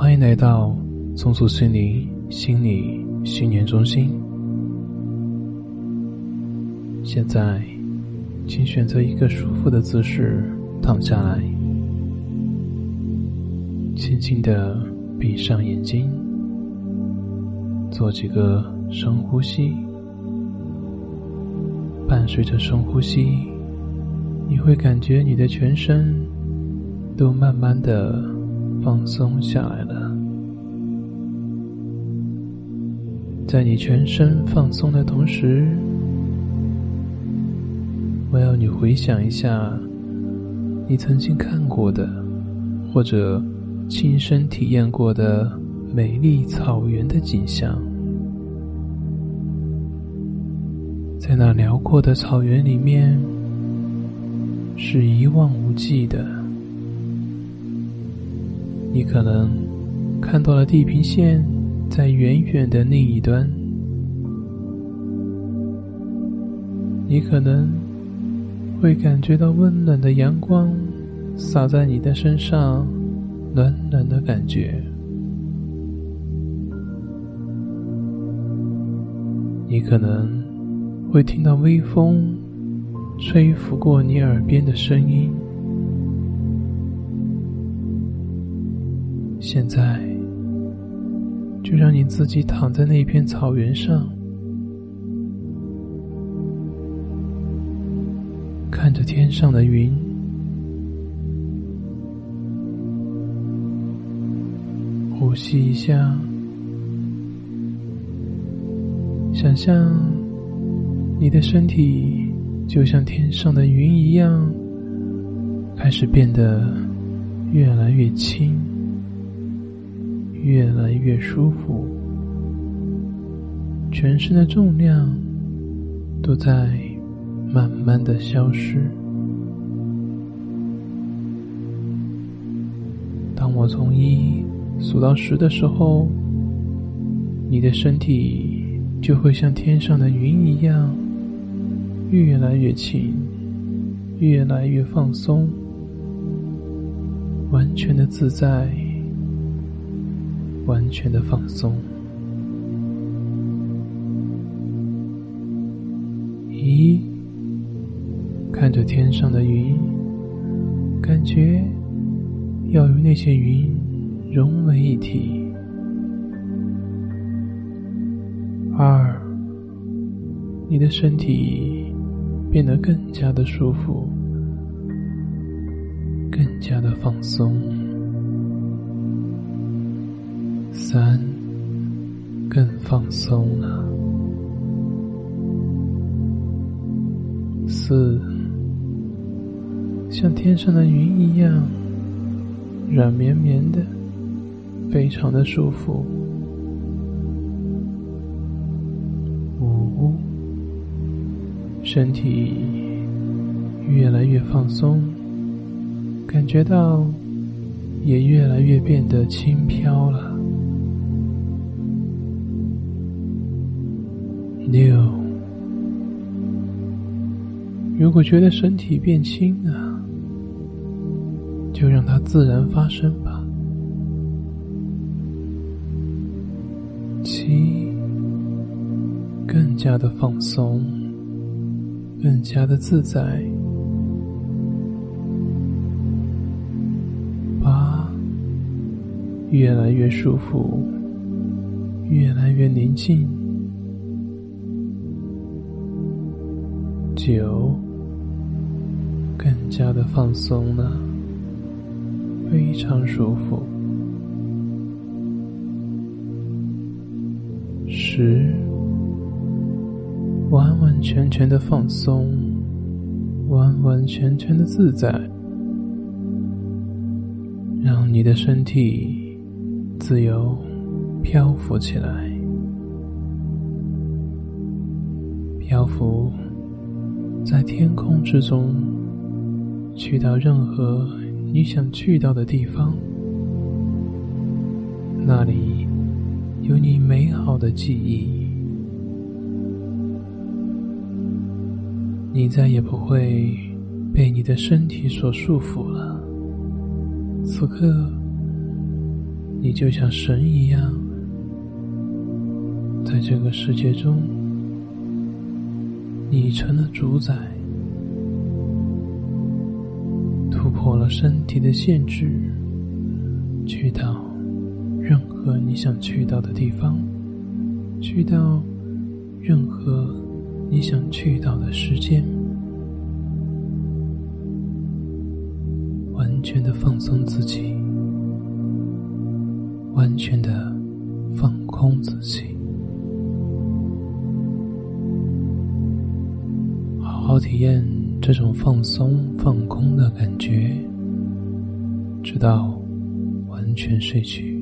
欢迎来到松鼠心灵心理训练中心。现在，请选择一个舒服的姿势躺下来，轻轻的闭上眼睛，做几个深呼吸。伴随着深呼吸，你会感觉你的全身都慢慢的放松下来了。在你全身放松的同时，我要你回想一下你曾经看过的或者亲身体验过的美丽草原的景象。在那辽阔的草原里面，是一望无际的。你可能看到了地平线在远远的另一端，你可能会感觉到温暖的阳光洒在你的身上，暖暖的感觉。你可能。会听到微风吹拂过你耳边的声音。现在，就让你自己躺在那片草原上，看着天上的云，呼吸一下，想象。你的身体就像天上的云一样，开始变得越来越轻，越来越舒服。全身的重量都在慢慢的消失。当我从一数到十的时候，你的身体就会像天上的云一样。越来越轻，越来越放松，完全的自在，完全的放松。一，看着天上的云，感觉要与那些云融为一体。二，你的身体。变得更加的舒服，更加的放松。三，更放松了。四，像天上的云一样，软绵绵的，非常的舒服。五身体越来越放松，感觉到也越来越变得轻飘了。六，如果觉得身体变轻了，就让它自然发生吧。七，更加的放松。更加的自在，八，越来越舒服，越来越宁静，九，更加的放松了，非常舒服，十。完完全全的放松，完完全全的自在，让你的身体自由漂浮起来，漂浮在天空之中，去到任何你想去到的地方，那里有你美好的记忆。你再也不会被你的身体所束缚了。此刻，你就像神一样，在这个世界中，你成了主宰，突破了身体的限制，去到任何你想去到的地方，去到任何你想去到的时间。完全的放松自己，完全的放空自己，体验这种放松、放空的感觉，直到完全睡去。